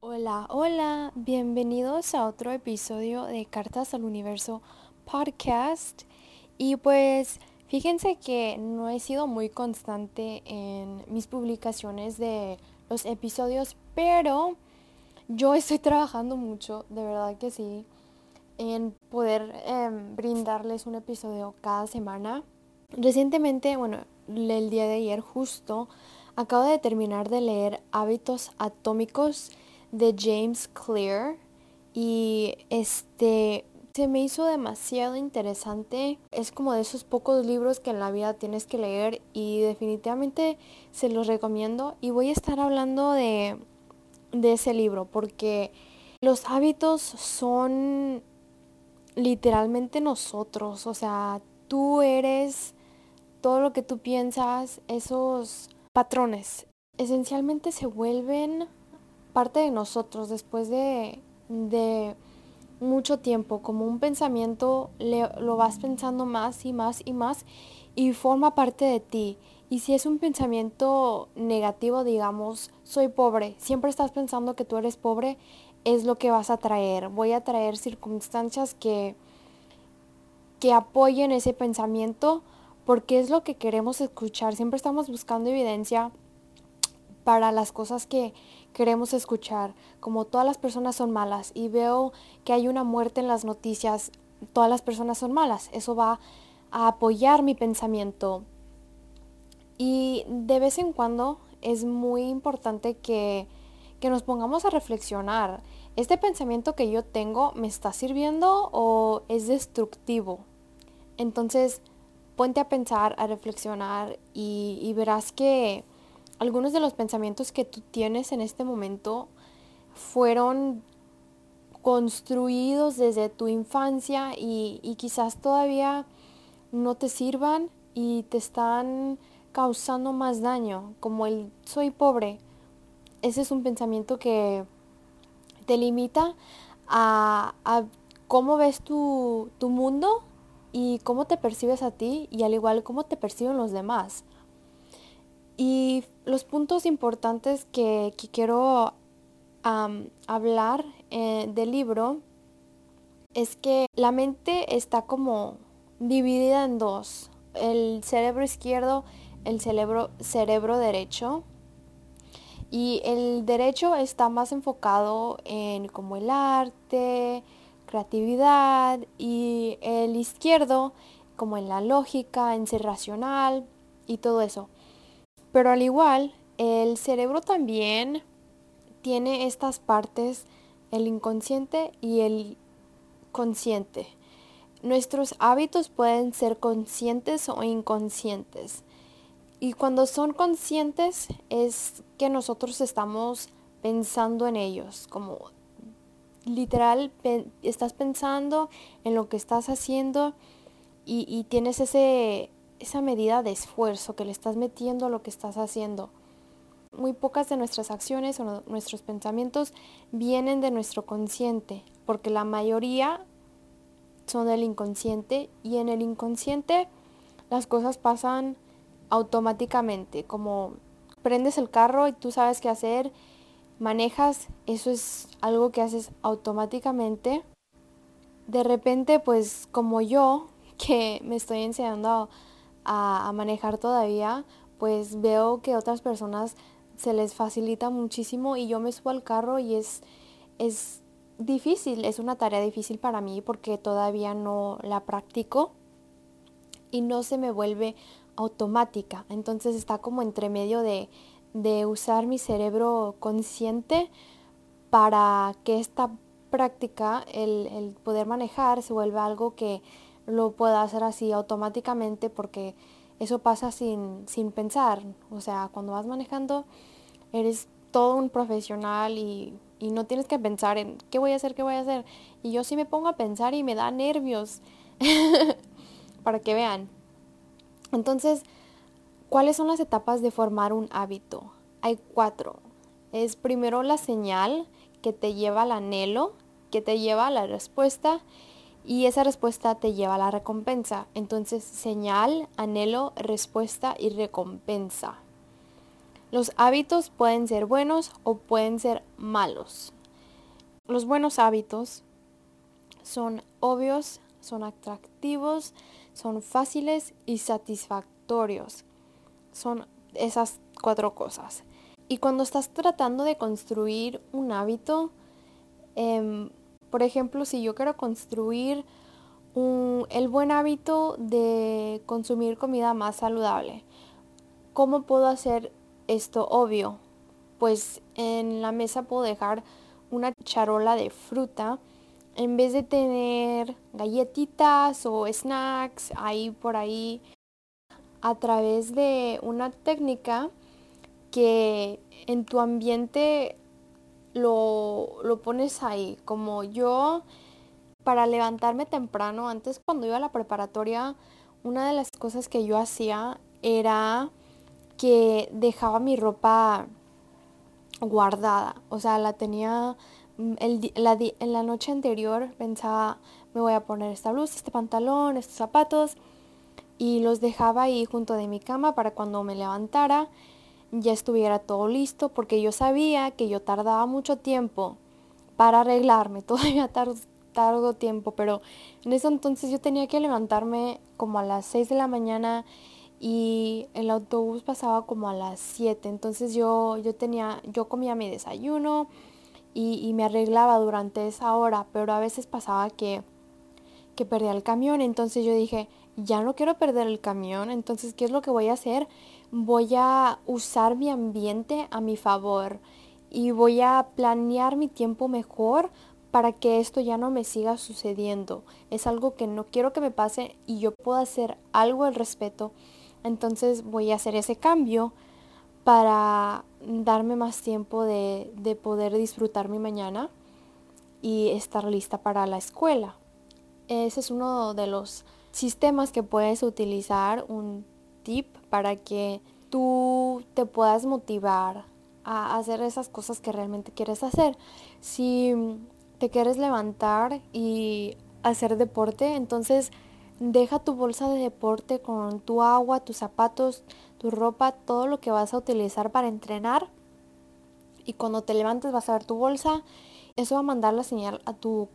Hola, hola, bienvenidos a otro episodio de Cartas al Universo podcast. Y pues fíjense que no he sido muy constante en mis publicaciones de los episodios, pero yo estoy trabajando mucho, de verdad que sí, en poder em, brindarles un episodio cada semana. Recientemente, bueno, el día de ayer justo, acabo de terminar de leer Hábitos Atómicos de James Clear y este se me hizo demasiado interesante. Es como de esos pocos libros que en la vida tienes que leer y definitivamente se los recomiendo y voy a estar hablando de, de ese libro porque los hábitos son literalmente nosotros, o sea, tú eres todo lo que tú piensas, esos patrones esencialmente se vuelven parte de nosotros después de, de mucho tiempo, como un pensamiento lo vas pensando más y más y más y forma parte de ti. Y si es un pensamiento negativo, digamos, soy pobre, siempre estás pensando que tú eres pobre, es lo que vas a traer. Voy a traer circunstancias que, que apoyen ese pensamiento porque es lo que queremos escuchar. Siempre estamos buscando evidencia para las cosas que queremos escuchar, como todas las personas son malas y veo que hay una muerte en las noticias, todas las personas son malas, eso va a apoyar mi pensamiento. Y de vez en cuando es muy importante que, que nos pongamos a reflexionar. ¿Este pensamiento que yo tengo me está sirviendo o es destructivo? Entonces, ponte a pensar, a reflexionar y, verás que algunos de los pensamientos que tú tienes en este momento fueron construidos desde tu infancia y, quizás todavía no te sirvan y te están causando más daño, como el soy pobre. Ese es un pensamiento que te limita a, a cómo ves tu, tu mundo y cómo te percibes a ti y al igual cómo te perciben los demás. Y los puntos importantes que, quiero hablar eh, del libro es que la mente está como dividida en dos, el cerebro izquierdo, el cerebro, cerebro derecho. Y el derecho está más enfocado en como el arte, creatividad y el izquierdo como en la lógica, en ser racional y todo eso. Pero al igual, el cerebro también tiene estas partes, el inconsciente y el consciente. Nuestros hábitos pueden ser conscientes o inconscientes. Y cuando son conscientes es que nosotros estamos pensando en ellos, como literal estás pensando en lo que estás haciendo y, tienes ese, esa medida de esfuerzo que le estás metiendo a lo que estás haciendo. Muy pocas de nuestras acciones o nuestros pensamientos vienen de nuestro consciente, porque la mayoría son del inconsciente y en el inconsciente las cosas pasan automáticamente, como prendes el carro y tú sabes qué hacer, manejas, eso es algo que haces automáticamente. De repente, pues como yo, que me estoy enseñando a manejar todavía, pues veo que otras personas se les facilita muchísimo y yo me subo al carro y es, es difícil, es una tarea difícil para mí porque todavía no la practico y no se me vuelve automática. Entonces está como entre medio de, de usar mi cerebro consciente para que esta práctica, el, el poder manejar, se vuelva algo que lo pueda hacer así automáticamente porque eso pasa sin, sin pensar. O sea, cuando vas manejando eres todo un profesional y, y no tienes que pensar en qué voy a hacer, qué voy a hacer. Y yo sí me pongo a pensar y me da nervios para que vean. Entonces, ¿cuáles son las etapas de formar un hábito? Hay cuatro. Es primero la señal que te lleva al anhelo, que te lleva a la respuesta y esa respuesta te lleva a la recompensa. Entonces, señal, anhelo, respuesta y recompensa. Los hábitos pueden ser buenos o pueden ser malos. Los buenos hábitos son obvios, son atractivos, son fáciles y satisfactorios. Son esas cuatro cosas. Y cuando estás tratando de construir un hábito, em, por ejemplo, si yo quiero construir el buen hábito de consumir comida más saludable, ¿cómo puedo hacer esto obvio? Pues en la mesa puedo dejar una charola de fruta en vez de tener galletitas o snacks ahí por ahí a través de una técnica que en tu ambiente lo, lo pones ahí. Como yo, para levantarme temprano, antes cuando iba a la preparatoria, una de las cosas que yo hacía era que dejaba mi ropa guardada. O sea, la tenía mm, el, la, en la noche anterior, pensaba, me voy a poner esta blusa, este pantalón, estos zapatos. Y los dejaba ahí junto de mi cama para cuando me levantara ya estuviera todo listo porque yo sabía que yo tardaba mucho tiempo para arreglarme, todavía tardo, tiempo, pero en ese entonces yo tenía que levantarme como a las 6 de la mañana y el autobús pasaba como a las 7, entonces yo, yo tenía, yo comía mi desayuno y, y me arreglaba durante esa hora, pero a veces pasaba que, que perdía el camión, entonces yo dije, ya no quiero perder el camión, entonces ¿qué es lo que voy a hacer? voy a usar mi ambiente a mi favor y voy a planear mi tiempo mejor para que esto ya no me siga sucediendo. Es algo que no quiero que me pase y yo puedo hacer algo al respecto. Entonces voy a hacer ese cambio para darme más tiempo de, de poder disfrutar mi mañana y estar lista para la escuela. Ese es uno de los sistemas que puedes utilizar, un tip para que tú te puedas motivar a hacer esas cosas que realmente quieres hacer. Si te quieres levantar y hacer deporte, entonces deja tu bolsa de deporte con tu agua, tus zapatos, tu ropa, todo lo que vas a utilizar para entrenar. Y cuando te levantes vas a ver tu bolsa. Eso va a mandar la señal a tu,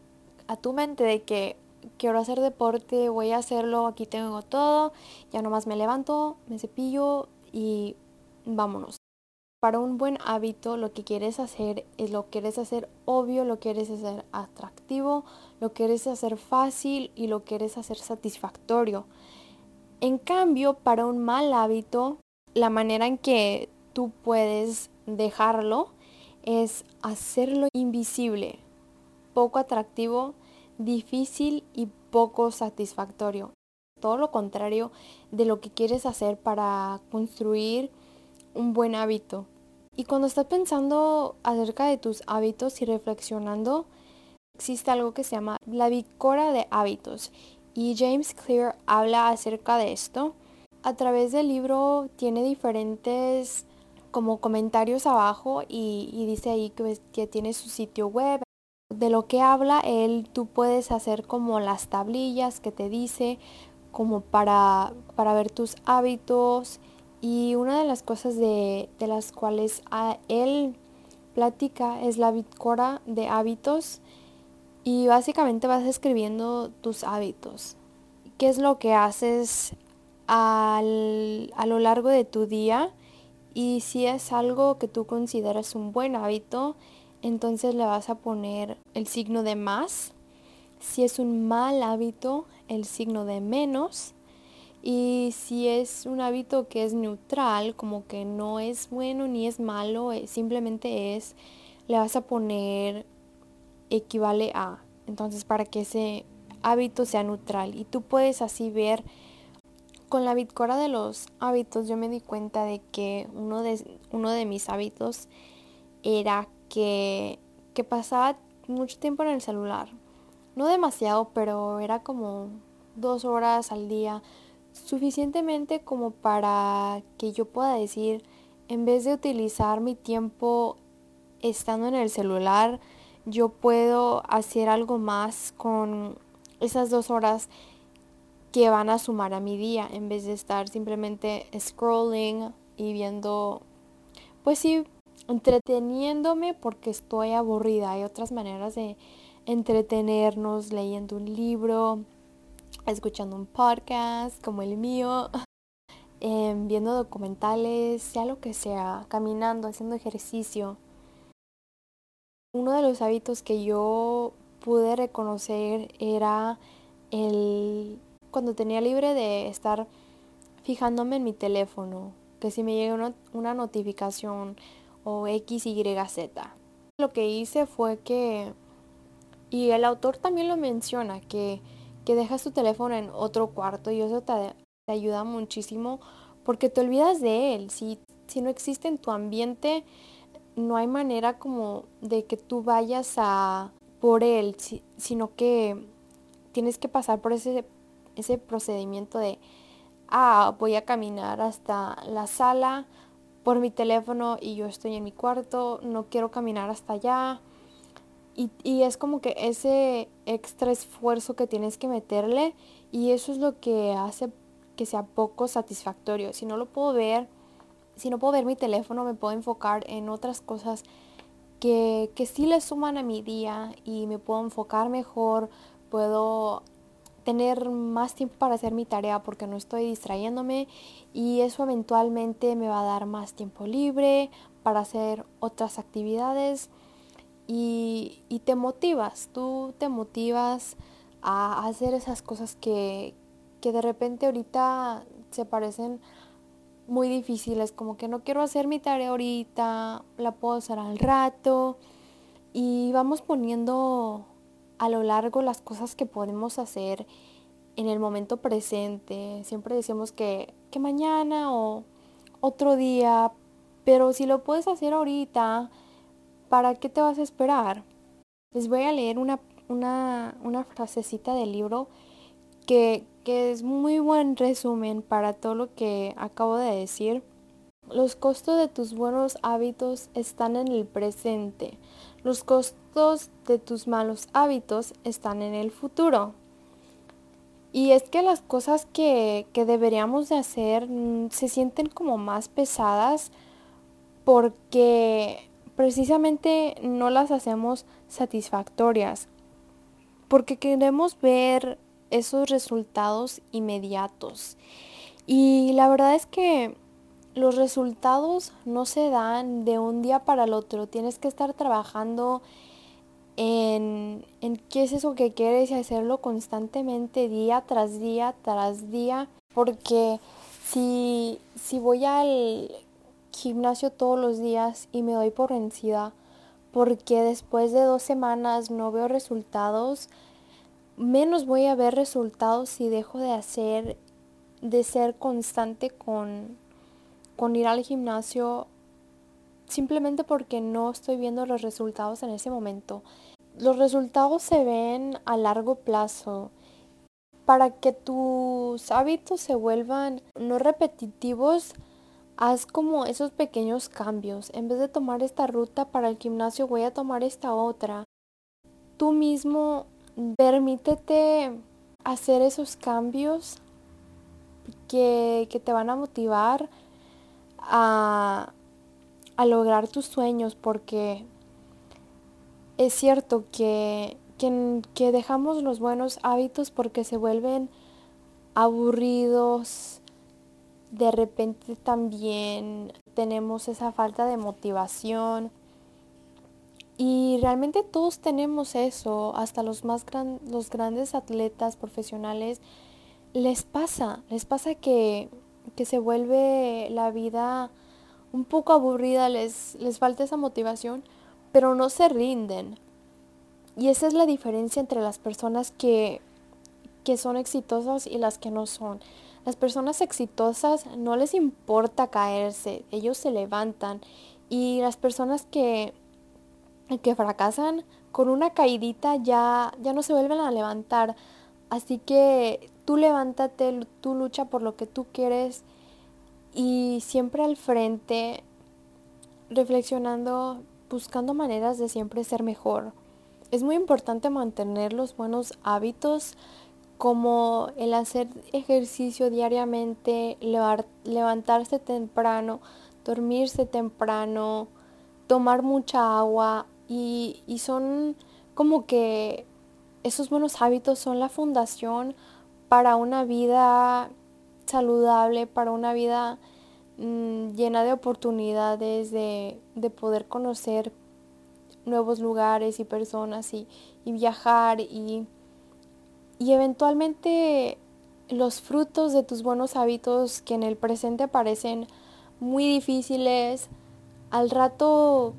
a tu mente de que quiero hacer deporte, voy a hacerlo, aquí tengo todo, ya nomás me levanto, me cepillo y vámonos. Para un buen hábito lo que quieres hacer es lo quieres hacer obvio, lo quieres hacer atractivo, lo quieres hacer fácil y lo quieres hacer satisfactorio. En cambio, para un mal hábito, la manera en que tú puedes dejarlo es hacerlo invisible, poco atractivo, difícil y poco satisfactorio. Todo lo contrario de lo que quieres hacer para construir un buen hábito. Y cuando estás pensando acerca de tus hábitos y reflexionando, existe algo que se llama la bicora de hábitos. Y James Clear habla acerca de esto. A través del libro tiene diferentes como comentarios abajo y, dice ahí que, que tiene su sitio web de lo que habla él, tú puedes hacer como las tablillas que te dice, como para, para ver tus hábitos. Y una de las cosas de, de las cuales él platica es la bitcora de hábitos. Y básicamente vas escribiendo tus hábitos. ¿Qué es lo que haces al, a lo largo de tu día? Y si es algo que tú consideras un buen hábito, entonces le vas a poner el signo de más. Si es un mal hábito, el signo de menos. Y si es un hábito que es neutral, como que no es bueno ni es malo, eh, simplemente es, le vas a poner equivale a. Entonces para que ese hábito sea neutral. Y tú puedes así ver, con la bitcora de los hábitos, yo me di cuenta de que uno de, uno de mis hábitos era que, pasaba mucho tiempo en el celular. No demasiado, pero era como dos horas al día, suficientemente como para que yo pueda decir, en vez de utilizar mi tiempo estando en el celular, yo puedo hacer algo más con, esas dos horas que van a sumar a mi día en vez de estar simplemente scrolling y viendo, pues sí, entreteniéndome porque estoy aburrida. Hay otras maneras de entretenernos leyendo un libro, escuchando un podcast como el mío, em, viendo documentales, sea lo que sea, caminando, haciendo ejercicio. Uno de los hábitos que yo pude reconocer era el cuando tenía libre de estar fijándome en mi teléfono, que si me llega una, una notificación o X, Y, Z. Lo que hice fue que, y el autor también lo menciona, que, que dejas tu teléfono en otro cuarto y eso te, te ayuda muchísimo porque te olvidas de él. Si, si no existe en tu ambiente, no hay manera como de que tú vayas a por él, sino que tienes que pasar por ese ese procedimiento de, ah, voy a caminar hasta la sala por mi teléfono y yo estoy en mi cuarto, no quiero caminar hasta allá. Y, y es como que ese extra esfuerzo que tienes que meterle y eso es lo que hace que sea poco satisfactorio. Si no lo puedo ver, si no puedo ver mi teléfono, me puedo enfocar en otras cosas que, que sí le suman a mi día y me puedo enfocar mejor, puedo tener más tiempo para hacer mi tarea porque no estoy distrayéndome y eso eventualmente me va a dar más tiempo libre para hacer otras actividades. Y, y te motivas, tú te motivas a hacer esas cosas que, que de repente ahorita se parecen muy difíciles, como que no quiero hacer mi tarea ahorita, la puedo hacer al rato. Y vamos poniendo a lo largo las cosas que podemos hacer en el momento presente. Siempre decimos que, que mañana o otro día, pero si lo puedes hacer ahorita, ¿para qué te vas a esperar? Les voy a leer una, una, una frasecita del libro que, que es muy buen resumen para todo lo que acabo de decir. Los costos de tus buenos hábitos están en el presente. Los costos de tus malos hábitos están en el futuro. Y es que las cosas que, que deberíamos de hacer mm, se sienten como más pesadas porque precisamente no las hacemos satisfactorias. Porque queremos ver esos resultados inmediatos. Y la verdad es que los resultados no se dan de un día para el otro. Tienes que estar trabajando en, en qué es eso que quieres y hacerlo constantemente, día tras día tras día. Porque si, si voy al gimnasio todos los días y me doy por vencida, porque después de dos semanas no veo resultados, menos voy a ver resultados si dejo de hacer, de ser constante con, con ir al gimnasio simplemente porque no estoy viendo los resultados en ese momento. Los resultados se ven a largo plazo. Para que tus hábitos se vuelvan no repetitivos, haz como esos pequeños cambios. En vez de tomar esta ruta para el gimnasio, voy a tomar esta otra. Tú mismo permítete hacer esos cambios que, que te van a motivar a, lograr tus sueños porque es cierto que, que, que dejamos los buenos hábitos porque se vuelven aburridos, de repente también tenemos esa falta de motivación. Y realmente todos tenemos eso, hasta los más gran, los grandes atletas profesionales les pasa, les pasa que que se vuelve la vida un poco aburrida, les, les falta esa motivación, pero no se rinden. Y esa es la diferencia entre las personas que, que son exitosas y las que no son. Las personas exitosas no les importa caerse, ellos se levantan. Y las personas que, que fracasan con una caidita ya, ya no se vuelven a levantar. Así que tú levántate, tú lucha por lo que tú quieres y siempre al frente, reflexionando, buscando maneras de siempre ser mejor. es muy importante mantener los buenos hábitos como el hacer ejercicio diariamente, levantarse temprano, dormirse temprano, tomar mucha agua y, y son como que esos buenos hábitos son la fundación para una vida saludable, para una vida mm, llena de oportunidades, de, de, poder conocer nuevos lugares y personas y, y viajar y, y eventualmente los frutos de tus buenos hábitos que en el presente parecen muy difíciles, al rato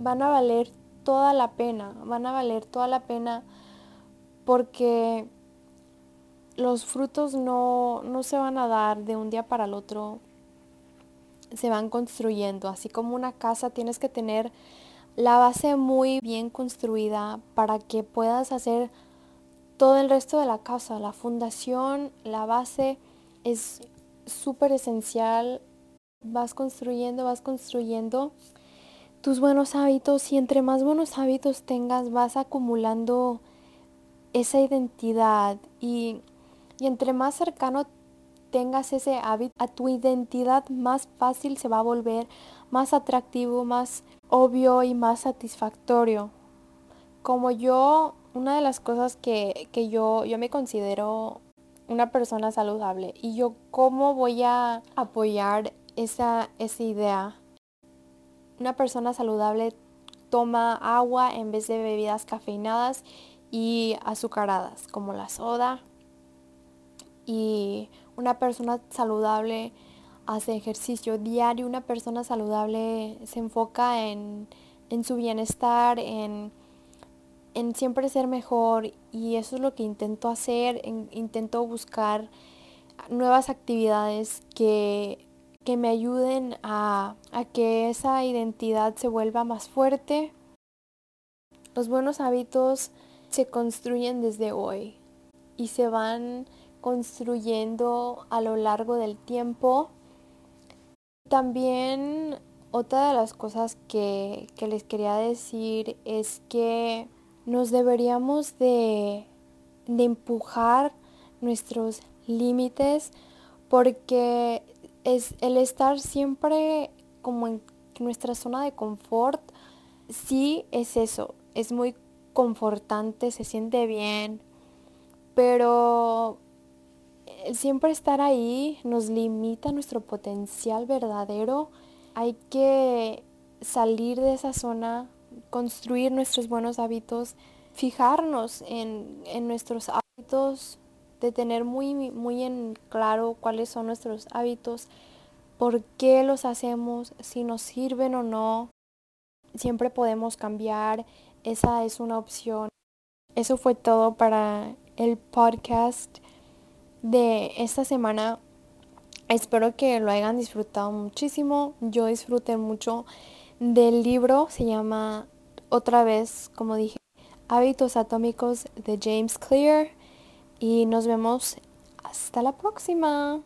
van a valer toda la pena, van a valer toda la pena porque los frutos no, no se van a dar de un día para el otro, se van construyendo, así como una casa tienes que tener la base muy bien construida para que puedas hacer todo el resto de la casa. La fundación, la base es súper esencial. Vas construyendo, vas construyendo tus buenos hábitos y entre más buenos hábitos tengas vas acumulando esa identidad y, y entre más cercano tengas ese hábito a tu identidad más fácil se va a volver más atractivo, más obvio y más satisfactorio. Como yo, una de las cosas que, que yo, yo me considero una persona saludable y yo cómo voy a apoyar esa, esa idea. Una persona saludable toma agua en vez de bebidas cafeinadas y azucaradas como la soda. Y una persona saludable hace ejercicio diario, una persona saludable se enfoca en, en su bienestar, en, en, siempre ser mejor y eso es lo que intento hacer, intento buscar nuevas actividades que, que me ayuden a, a que esa identidad se vuelva más fuerte. Los buenos hábitos se construyen desde hoy y se van construyendo a lo largo del tiempo. También otra de las cosas que, les quería decir es que nos deberíamos de, de empujar nuestros límites porque es el estar siempre como en nuestra zona de confort, sí es eso, es muy confortante, se siente bien, pero siempre estar ahí nos limita nuestro potencial verdadero. Hay que salir de esa zona, construir nuestros buenos hábitos, fijarnos en, en nuestros hábitos, de tener muy, muy en claro cuáles son nuestros hábitos, por qué los hacemos, si nos sirven o no. Siempre podemos cambiar, esa es una opción. Eso fue todo para el podcast de esta semana. Espero que lo hayan disfrutado muchísimo. Yo disfruté mucho del libro. Se llama otra vez, como dije, Hábitos Atómicos de James Clear. Y nos vemos hasta la próxima.